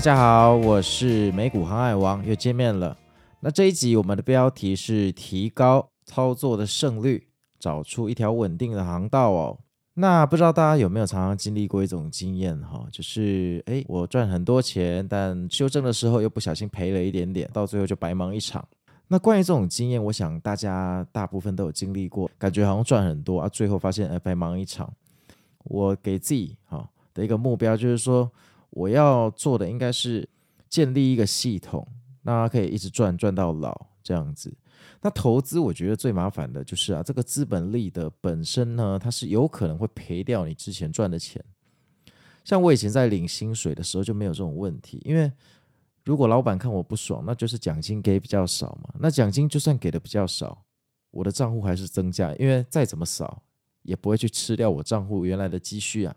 大家好，我是美股航海王，又见面了。那这一集我们的标题是提高操作的胜率，找出一条稳定的航道哦。那不知道大家有没有常常经历过一种经验哈，就是诶，我赚很多钱，但修正的时候又不小心赔了一点点，到最后就白忙一场。那关于这种经验，我想大家大部分都有经历过，感觉好像赚很多啊，最后发现诶，白忙一场。我给自己哈的一个目标就是说。我要做的应该是建立一个系统，那可以一直赚赚到老这样子。那投资我觉得最麻烦的就是啊，这个资本利得本身呢，它是有可能会赔掉你之前赚的钱。像我以前在领薪水的时候就没有这种问题，因为如果老板看我不爽，那就是奖金给比较少嘛。那奖金就算给的比较少，我的账户还是增加，因为再怎么少也不会去吃掉我账户原来的积蓄啊。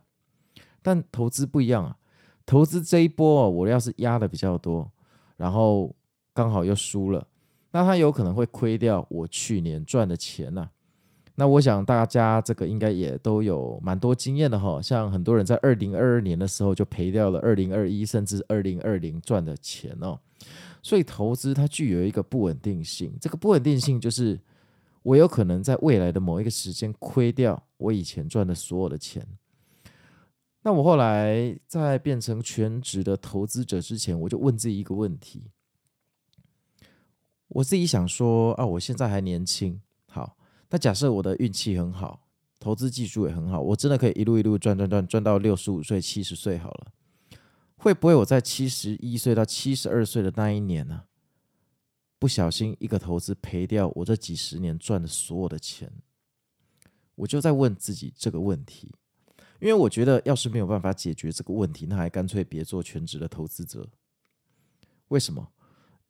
但投资不一样啊。投资这一波，我要是压的比较多，然后刚好又输了，那他有可能会亏掉我去年赚的钱呐。那我想大家这个应该也都有蛮多经验的哈，像很多人在二零二二年的时候就赔掉了二零二一甚至二零二零赚的钱哦。所以投资它具有一个不稳定性，这个不稳定性就是我有可能在未来的某一个时间亏掉我以前赚的所有的钱。那我后来在变成全职的投资者之前，我就问自己一个问题。我自己想说啊，我现在还年轻，好，那假设我的运气很好，投资技术也很好，我真的可以一路一路赚赚赚赚到六十五岁、七十岁好了。会不会我在七十一岁到七十二岁的那一年呢，不小心一个投资赔掉我这几十年赚的所有的钱？我就在问自己这个问题。因为我觉得，要是没有办法解决这个问题，那还干脆别做全职的投资者。为什么？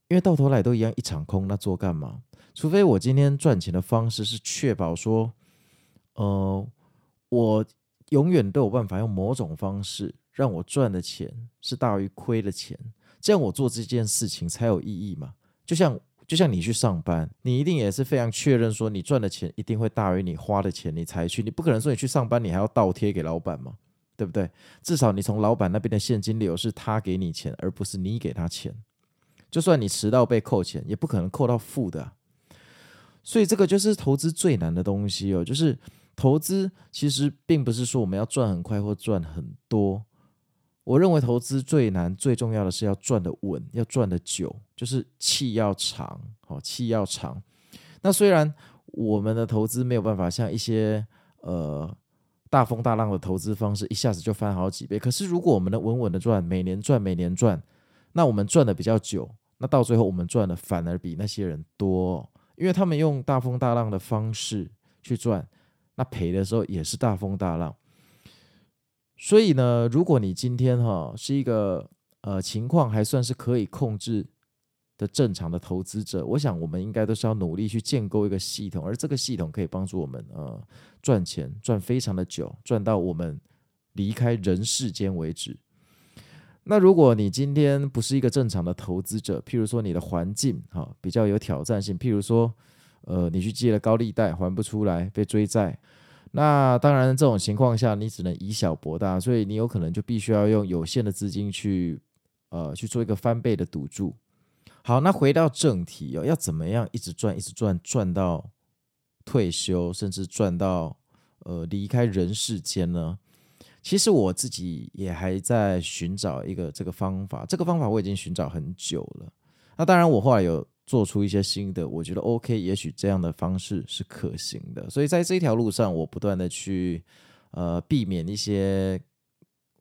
因为到头来都一样一场空，那做干嘛？除非我今天赚钱的方式是确保说，呃，我永远都有办法用某种方式让我赚的钱是大于亏的钱，这样我做这件事情才有意义嘛。就像。就像你去上班，你一定也是非常确认说你赚的钱一定会大于你花的钱，你才去。你不可能说你去上班，你还要倒贴给老板嘛，对不对？至少你从老板那边的现金流是他给你钱，而不是你给他钱。就算你迟到被扣钱，也不可能扣到负的。所以这个就是投资最难的东西哦，就是投资其实并不是说我们要赚很快或赚很多。我认为投资最难、最重要的是要赚得稳，要赚得久，就是气要长，好，气要长。那虽然我们的投资没有办法像一些呃大风大浪的投资方式一下子就翻好几倍，可是如果我们能稳稳的赚，每年赚，每年赚，那我们赚的比较久，那到最后我们赚的反而比那些人多，因为他们用大风大浪的方式去赚，那赔的时候也是大风大浪。所以呢，如果你今天哈是一个呃情况还算是可以控制的正常的投资者，我想我们应该都是要努力去建构一个系统，而这个系统可以帮助我们呃赚钱赚非常的久，赚到我们离开人世间为止。那如果你今天不是一个正常的投资者，譬如说你的环境哈比较有挑战性，譬如说呃你去借了高利贷还不出来被追债。那当然，这种情况下你只能以小博大，所以你有可能就必须要用有限的资金去，呃，去做一个翻倍的赌注。好，那回到正题哦，要怎么样一直赚，一直赚，赚到退休，甚至赚到呃离开人世间呢？其实我自己也还在寻找一个这个方法，这个方法我已经寻找很久了。那当然，我后来有。做出一些新的，我觉得 OK，也许这样的方式是可行的。所以在这条路上，我不断的去呃避免一些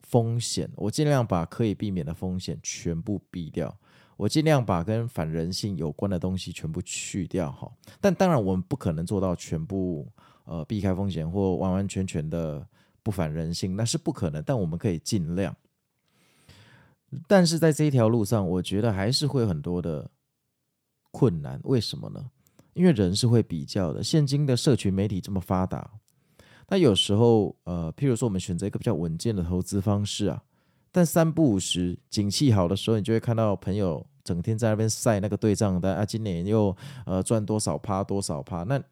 风险，我尽量把可以避免的风险全部避掉，我尽量把跟反人性有关的东西全部去掉哈。但当然，我们不可能做到全部呃避开风险或完完全全的不反人性，那是不可能。但我们可以尽量。但是在这一条路上，我觉得还是会有很多的困难。为什么呢？因为人是会比较的。现今的社群媒体这么发达，那有时候，呃，譬如说我们选择一个比较稳健的投资方式啊，但三不五时，景气好的时候，你就会看到朋友整天在那边晒那个对账单啊，今年又呃赚多少趴多少趴。那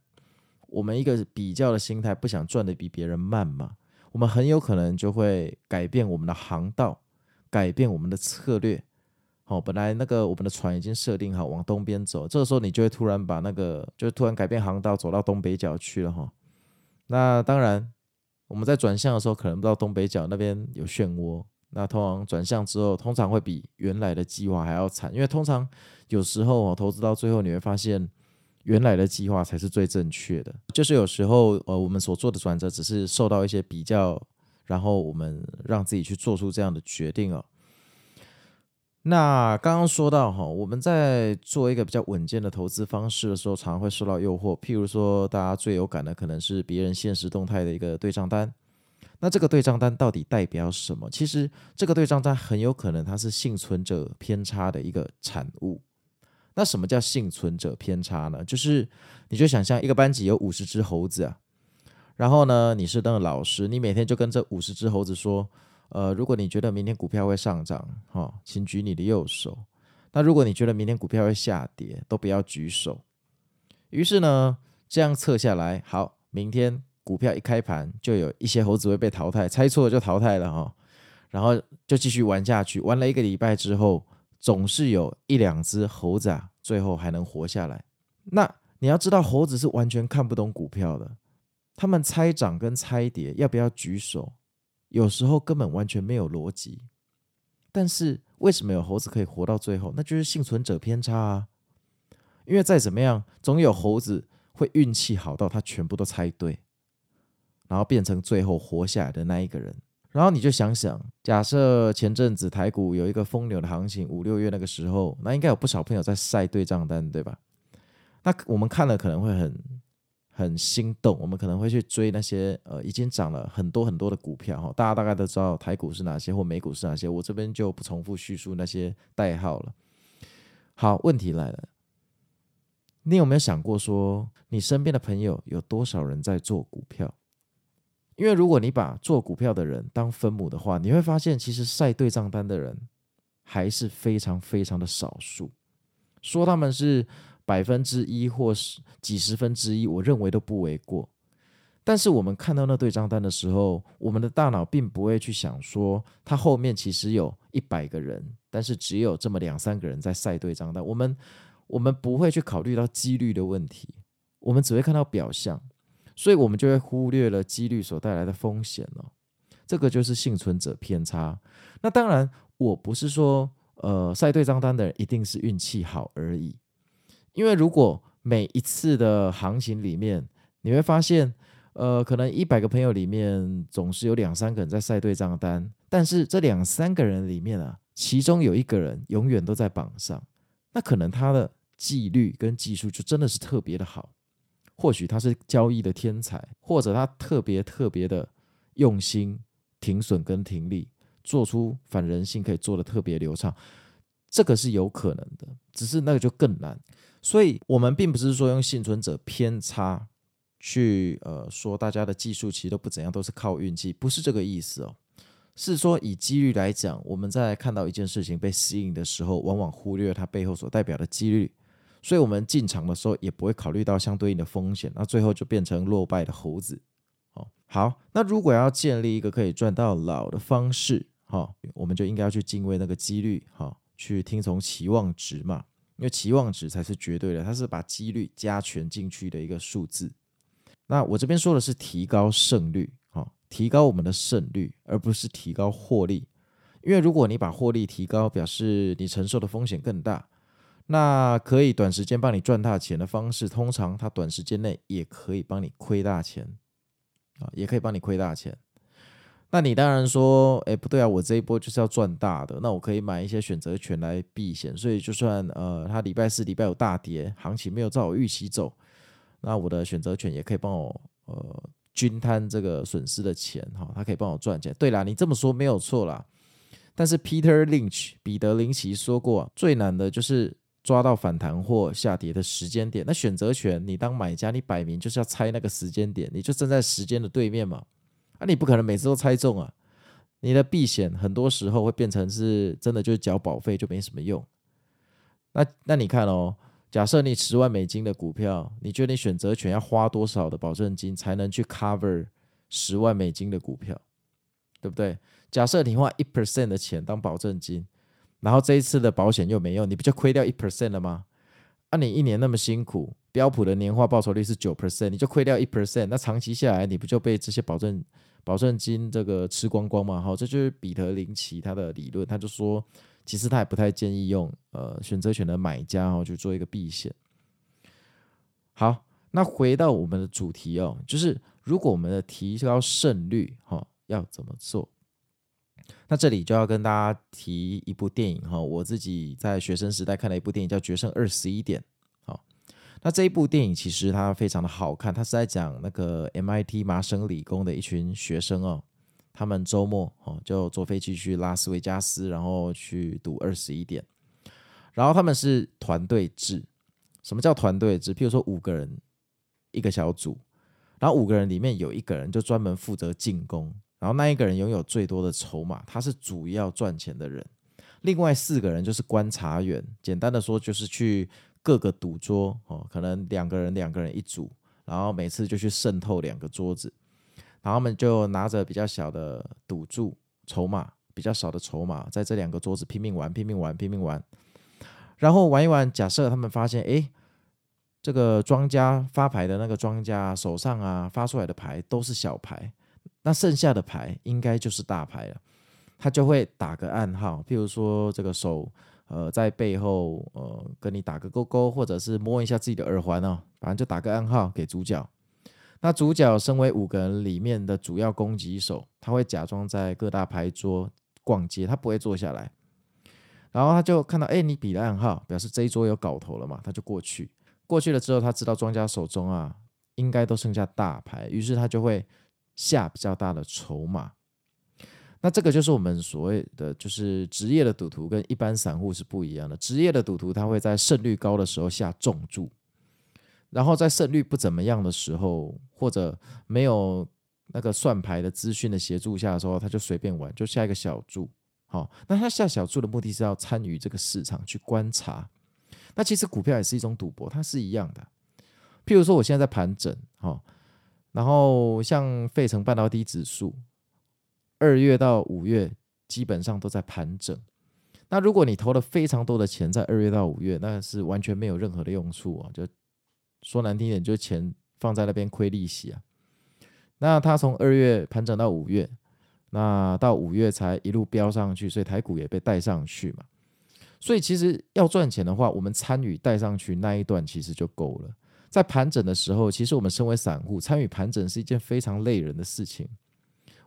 我们一个比较的心态，不想赚的比别人慢嘛，我们很有可能就会改变我们的航道。改变我们的策略，哦，本来那个我们的船已经设定好往东边走，这个时候你就会突然把那个，就突然改变航道，走到东北角去了哈。那当然，我们在转向的时候，可能不知道东北角那边有漩涡。那通常转向之后，通常会比原来的计划还要惨，因为通常有时候哦，投资到最后你会发现，原来的计划才是最正确的。就是有时候呃，我们所做的转折只是受到一些比较。然后我们让自己去做出这样的决定哦。那刚刚说到哈，我们在做一个比较稳健的投资方式的时候，常常会受到诱惑。譬如说，大家最有感的可能是别人现实动态的一个对账单。那这个对账单到底代表什么？其实这个对账单很有可能它是幸存者偏差的一个产物。那什么叫幸存者偏差呢？就是你就想象一个班级有五十只猴子啊。然后呢，你是那个老师，你每天就跟这五十只猴子说，呃，如果你觉得明天股票会上涨，哈、哦，请举你的右手；那如果你觉得明天股票会下跌，都不要举手。于是呢，这样测下来，好，明天股票一开盘，就有一些猴子会被淘汰，猜错了就淘汰了哈、哦。然后就继续玩下去，玩了一个礼拜之后，总是有一两只猴子啊，最后还能活下来。那你要知道，猴子是完全看不懂股票的。他们猜涨跟猜跌要不要举手，有时候根本完全没有逻辑。但是为什么有猴子可以活到最后？那就是幸存者偏差啊！因为再怎么样，总有猴子会运气好到他全部都猜对，然后变成最后活下来的那一个人。然后你就想想，假设前阵子台股有一个疯牛的行情，五六月那个时候，那应该有不少朋友在晒对账单，对吧？那我们看了可能会很。很心动，我们可能会去追那些呃已经涨了很多很多的股票哈，大家大概都知道台股是哪些或美股是哪些，我这边就不重复叙述那些代号了。好，问题来了，你有没有想过说，你身边的朋友有多少人在做股票？因为如果你把做股票的人当分母的话，你会发现其实晒对账单的人还是非常非常的少数，说他们是。百分之一或是几十分之一，我认为都不为过。但是我们看到那对账单的时候，我们的大脑并不会去想说，它后面其实有一百个人，但是只有这么两三个人在晒对账单。我们我们不会去考虑到几率的问题，我们只会看到表象，所以我们就会忽略了几率所带来的风险了。这个就是幸存者偏差。那当然，我不是说，呃，晒对账单的人一定是运气好而已。因为如果每一次的行情里面，你会发现，呃，可能一百个朋友里面总是有两三个人在晒对账单，但是这两三个人里面啊，其中有一个人永远都在榜上，那可能他的纪律跟技术就真的是特别的好，或许他是交易的天才，或者他特别特别的用心停损跟停利，做出反人性可以做的特别流畅，这个是有可能的，只是那个就更难。所以，我们并不是说用幸存者偏差去呃说大家的技术其实都不怎样，都是靠运气，不是这个意思哦。是说以几率来讲，我们在看到一件事情被吸引的时候，往往忽略它背后所代表的几率，所以我们进场的时候也不会考虑到相对应的风险，那最后就变成落败的猴子。哦，好，那如果要建立一个可以赚到老的方式，哈，我们就应该要去敬畏那个几率，哈，去听从期望值嘛。因为期望值才是绝对的，它是把几率加权进去的一个数字。那我这边说的是提高胜率，哈，提高我们的胜率，而不是提高获利。因为如果你把获利提高，表示你承受的风险更大。那可以短时间帮你赚大钱的方式，通常它短时间内也可以帮你亏大钱，啊，也可以帮你亏大钱。那你当然说，哎，不对啊，我这一波就是要赚大的，那我可以买一些选择权来避险，所以就算呃，它礼拜四、礼拜五大跌，行情没有照我预期走，那我的选择权也可以帮我呃均摊这个损失的钱哈，它可以帮我赚钱。对啦，你这么说没有错啦，但是 Peter Lynch 彼得林奇说过，最难的就是抓到反弹或下跌的时间点。那选择权，你当买家，你摆明就是要猜那个时间点，你就站在时间的对面嘛。啊，你不可能每次都猜中啊。你的避险很多时候会变成是真的就是缴保费，就没什么用。那那你看哦，假设你十万美金的股票，你觉得你选择权要花多少的保证金才能去 cover 十万美金的股票，对不对？假设你花一 percent 的钱当保证金，然后这一次的保险又没用，你不就亏掉一 percent 了吗？啊，你一年那么辛苦，标普的年化报酬率是九 percent，你就亏掉一 percent，那长期下来你不就被这些保证保证金这个吃光光嘛？好，这就是彼得林奇他的理论，他就说。其实他也不太建议用呃选择权的买家哦去做一个避险。好，那回到我们的主题哦，就是如果我们的提高胜率哈、哦、要怎么做？那这里就要跟大家提一部电影哈、哦，我自己在学生时代看了一部电影叫《决胜二十一点》。那这一部电影其实它非常的好看，它是在讲那个 MIT 麻省理工的一群学生哦。他们周末哦就坐飞机去拉斯维加斯，然后去赌二十一点。然后他们是团队制。什么叫团队制？譬如说五个人一个小组，然后五个人里面有一个人就专门负责进攻，然后那一个人拥有最多的筹码，他是主要赚钱的人。另外四个人就是观察员，简单的说就是去各个赌桌哦，可能两个人两个人一组，然后每次就去渗透两个桌子。然后他们就拿着比较小的赌注筹码，比较少的筹码，在这两个桌子拼命玩，拼命玩，拼命玩。然后玩一玩，假设他们发现，哎，这个庄家发牌的那个庄家手上啊发出来的牌都是小牌，那剩下的牌应该就是大牌了。他就会打个暗号，譬如说这个手呃在背后呃跟你打个勾勾，或者是摸一下自己的耳环哦，反正就打个暗号给主角。那主角身为五个人里面的主要攻击手，他会假装在各大牌桌逛街，他不会坐下来。然后他就看到，哎，你比了暗号，表示这一桌有搞头了嘛，他就过去。过去了之后，他知道庄家手中啊应该都剩下大牌，于是他就会下比较大的筹码。那这个就是我们所谓的，就是职业的赌徒跟一般散户是不一样的。职业的赌徒他会在胜率高的时候下重注。然后在胜率不怎么样的时候，或者没有那个算牌的资讯的协助下的时候，他就随便玩，就下一个小注。好，那他下小注的目的是要参与这个市场去观察。那其实股票也是一种赌博，它是一样的。譬如说，我现在在盘整，好，然后像费城半导体指数，二月到五月基本上都在盘整。那如果你投了非常多的钱在二月到五月，那是完全没有任何的用处啊，就。说难听点，就是钱放在那边亏利息啊。那他从二月盘整到五月，那到五月才一路飙上去，所以台股也被带上去嘛。所以其实要赚钱的话，我们参与带上去那一段其实就够了。在盘整的时候，其实我们身为散户，参与盘整是一件非常累人的事情。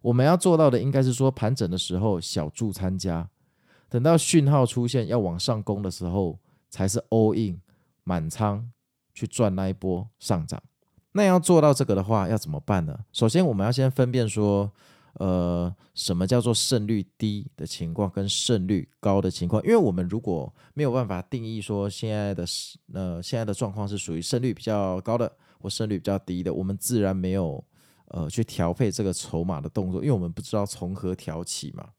我们要做到的应该是说，盘整的时候小注参加，等到讯号出现要往上攻的时候，才是 all in 满仓。去赚那一波上涨，那要做到这个的话，要怎么办呢？首先，我们要先分辨说，呃，什么叫做胜率低的情况跟胜率高的情况？因为我们如果没有办法定义说现在的呃现在的状况是属于胜率比较高的或胜率比较低的，我们自然没有呃去调配这个筹码的动作，因为我们不知道从何调起嘛。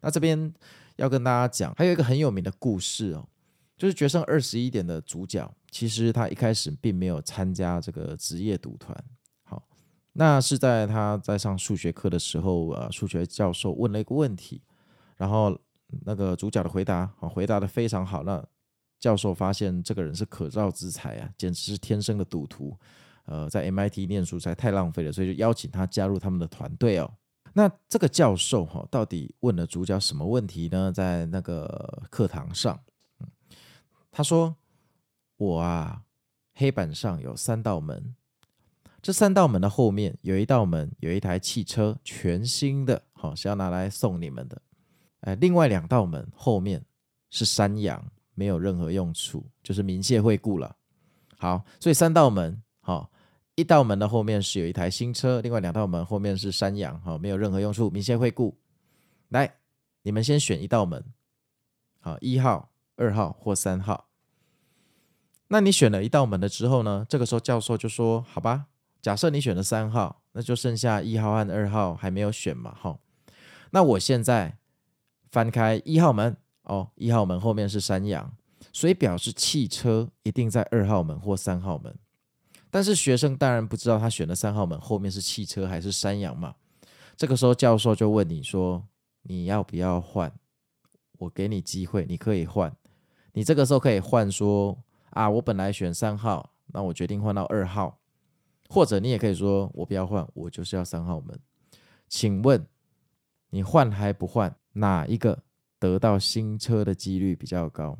那这边要跟大家讲，还有一个很有名的故事哦。就是决胜二十一点的主角，其实他一开始并没有参加这个职业赌团。好，那是在他在上数学课的时候，呃，数学教授问了一个问题，然后那个主角的回答，啊，回答得非常好。那教授发现这个人是可造之材啊，简直是天生的赌徒。呃，在 MIT 念书才太浪费了，所以就邀请他加入他们的团队哦。那这个教授哈，到底问了主角什么问题呢？在那个课堂上。他说：“我啊，黑板上有三道门，这三道门的后面有一道门，有一台汽车，全新的，好，是要拿来送你们的。哎，另外两道门后面是山羊，没有任何用处，就是铭谢惠顾了。好，所以三道门，好，一道门的后面是有一台新车，另外两道门后面是山羊，好，没有任何用处，铭谢惠顾。来，你们先选一道门，好，一号、二号或三号。那你选了一道门了之后呢？这个时候教授就说：“好吧，假设你选了三号，那就剩下一号和二号还没有选嘛，哈。那我现在翻开一号门，哦，一号门后面是山羊，所以表示汽车一定在二号门或三号门。但是学生当然不知道他选的三号门后面是汽车还是山羊嘛。这个时候教授就问你说。”你要不要换？我给你机会，你可以换。你这个时候可以换说啊，我本来选三号，那我决定换到二号。或者你也可以说，我不要换，我就是要三号门。请问你换还不换？哪一个得到新车的几率比较高？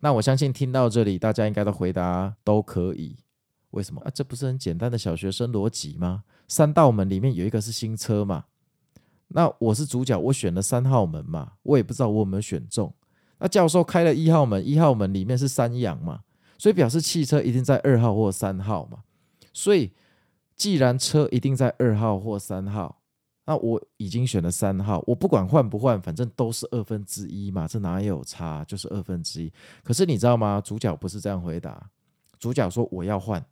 那我相信听到这里，大家应该都回答都可以。为什么啊？这不是很简单的小学生逻辑吗？三道门里面有一个是新车嘛。那我是主角，我选了三号门嘛，我也不知道我有没有选中。那教授开了一号门，一号门里面是山羊嘛，所以表示汽车一定在二号或三号嘛。所以既然车一定在二号或三号，那我已经选了三号，我不管换不换，反正都是二分之一嘛，这哪有差？就是二分之一。可是你知道吗？主角不是这样回答，主角说我要换。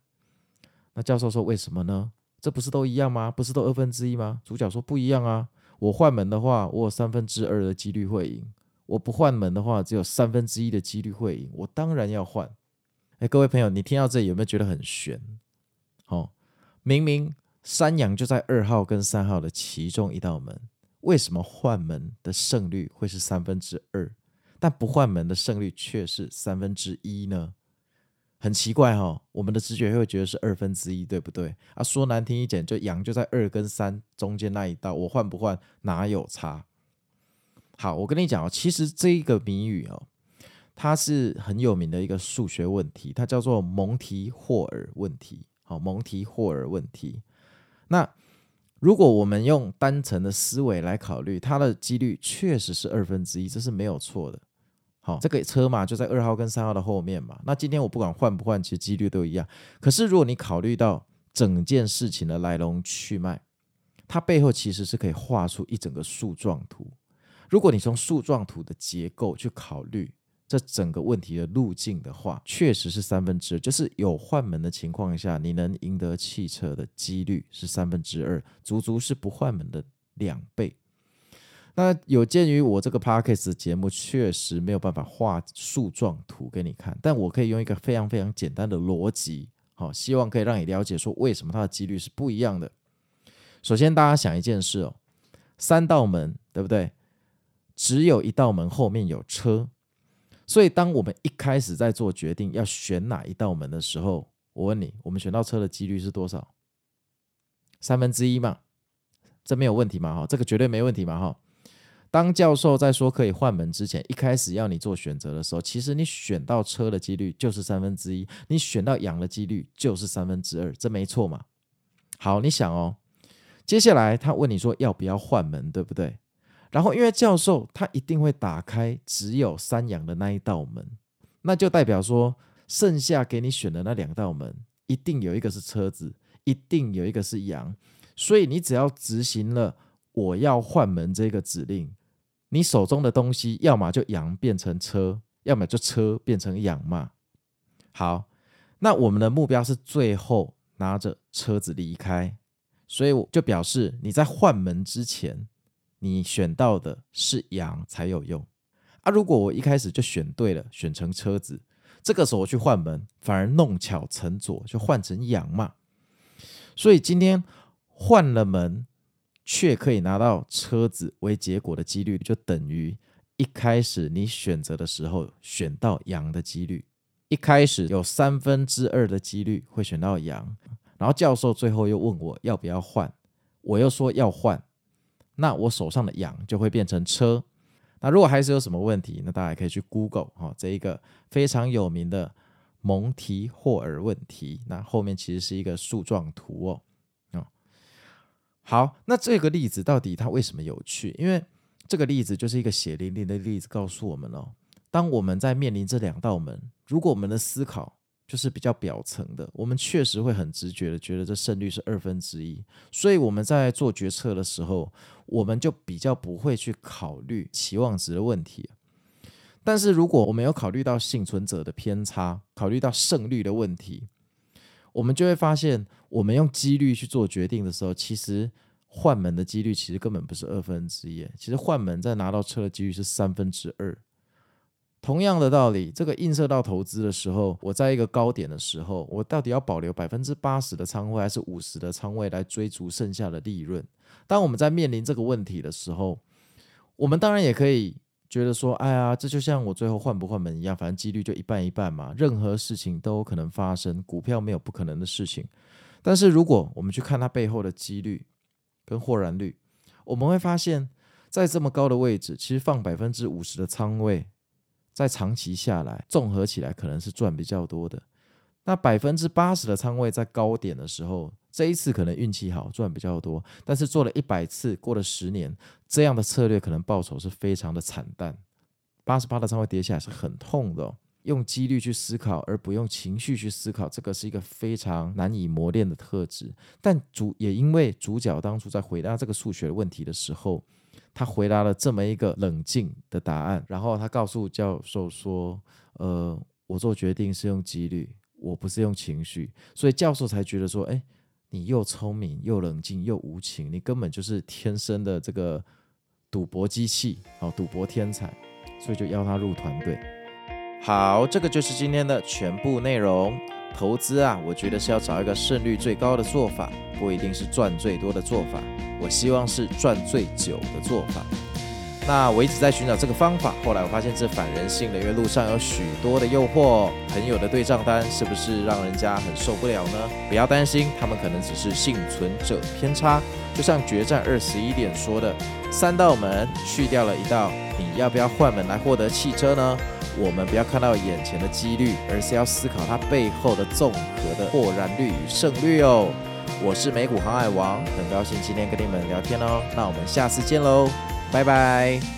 那教授说为什么呢？这不是都一样吗？不是都二分之一吗？主角说不一样啊。我换门的话，我有三分之二的几率会赢；我不换门的话，只有三分之一的几率会赢。我当然要换。哎，各位朋友，你听到这里有没有觉得很悬？哦，明明山羊就在二号跟三号的其中一道门，为什么换门的胜率会是三分之二，但不换门的胜率却是三分之一呢？很奇怪哈、哦，我们的直觉会觉得是二分之一，对不对？啊，说难听一点，就羊就在二跟三中间那一道，我换不换哪有差？好，我跟你讲哦，其实这一个谜语哦，它是很有名的一个数学问题，它叫做蒙提霍尔问题。好，蒙提霍尔问题。那如果我们用单层的思维来考虑，它的几率确实是二分之一，这是没有错的。好，这个车嘛，就在二号跟三号的后面嘛。那今天我不管换不换，其实几率都一样。可是如果你考虑到整件事情的来龙去脉，它背后其实是可以画出一整个树状图。如果你从树状图的结构去考虑这整个问题的路径的话，确实是三分之二，就是有换门的情况下，你能赢得汽车的几率是三分之二，足足是不换门的两倍。那有鉴于我这个 Podcast 节目确实没有办法画树状图给你看，但我可以用一个非常非常简单的逻辑，好，希望可以让你了解说为什么它的几率是不一样的。首先，大家想一件事哦，三道门对不对？只有一道门后面有车，所以当我们一开始在做决定要选哪一道门的时候，我问你，我们选到车的几率是多少？三分之一嘛，这没有问题嘛？哈，这个绝对没问题嘛？哈。当教授在说可以换门之前，一开始要你做选择的时候，其实你选到车的几率就是三分之一，你选到羊的几率就是三分之二，这没错嘛？好，你想哦，接下来他问你说要不要换门，对不对？然后因为教授他一定会打开只有山羊的那一道门，那就代表说剩下给你选的那两道门，一定有一个是车子，一定有一个是羊，所以你只要执行了。我要换门这个指令，你手中的东西要么就羊变成车，要么就车变成羊嘛。好，那我们的目标是最后拿着车子离开，所以我就表示你在换门之前，你选到的是羊才有用啊。如果我一开始就选对了，选成车子，这个时候我去换门，反而弄巧成拙，就换成羊嘛。所以今天换了门。却可以拿到车子为结果的几率，就等于一开始你选择的时候选到羊的几率。一开始有三分之二的几率会选到羊，然后教授最后又问我要不要换，我又说要换，那我手上的羊就会变成车。那如果还是有什么问题，那大家可以去 Google 哈，这一个非常有名的蒙提霍尔问题。那后面其实是一个树状图哦。好，那这个例子到底它为什么有趣？因为这个例子就是一个血淋淋的例子，告诉我们哦，当我们在面临这两道门，如果我们的思考就是比较表层的，我们确实会很直觉的觉得这胜率是二分之一，所以我们在做决策的时候，我们就比较不会去考虑期望值的问题。但是如果我们有考虑到幸存者的偏差，考虑到胜率的问题，我们就会发现，我们用几率去做决定的时候，其实换门的几率其实根本不是二分之一，其实换门再拿到车的几率是三分之二。同样的道理，这个映射到投资的时候，我在一个高点的时候，我到底要保留百分之八十的仓位，还是五十的仓位来追逐剩下的利润？当我们在面临这个问题的时候，我们当然也可以觉得说，哎呀，这就像我最后换不换门一样，反正几率就一半一半嘛，任何事情都有可能发生，股票没有不可能的事情。但是如果我们去看它背后的几率跟豁然率，我们会发现，在这么高的位置，其实放百分之五十的仓位。在长期下来，综合起来可能是赚比较多的。那百分之八十的仓位在高点的时候，这一次可能运气好，赚比较多。但是做了一百次，过了十年，这样的策略可能报酬是非常的惨淡。八十八的仓位跌下来是很痛的。用几率去思考，而不用情绪去思考，这个是一个非常难以磨练的特质。但主也因为主角当初在回答这个数学问题的时候。他回答了这么一个冷静的答案，然后他告诉教授说：“呃，我做决定是用几率，我不是用情绪。”所以教授才觉得说：“哎，你又聪明又冷静又无情，你根本就是天生的这个赌博机器，好，赌博天才。”所以就邀他入团队。好，这个就是今天的全部内容。投资啊，我觉得是要找一个胜率最高的做法，不一定是赚最多的做法。我希望是赚最久的做法。那我一直在寻找这个方法，后来我发现这反人性的，因为路上有许多的诱惑。朋友的对账单是不是让人家很受不了呢？不要担心，他们可能只是幸存者偏差。就像决战二十一点说的，三道门去掉了一道，你要不要换门来获得汽车呢？我们不要看到眼前的几率，而是要思考它背后的综合的获然率与胜率哦。我是美股航海王，很高兴今天跟你们聊天哦。那我们下次见喽，拜拜。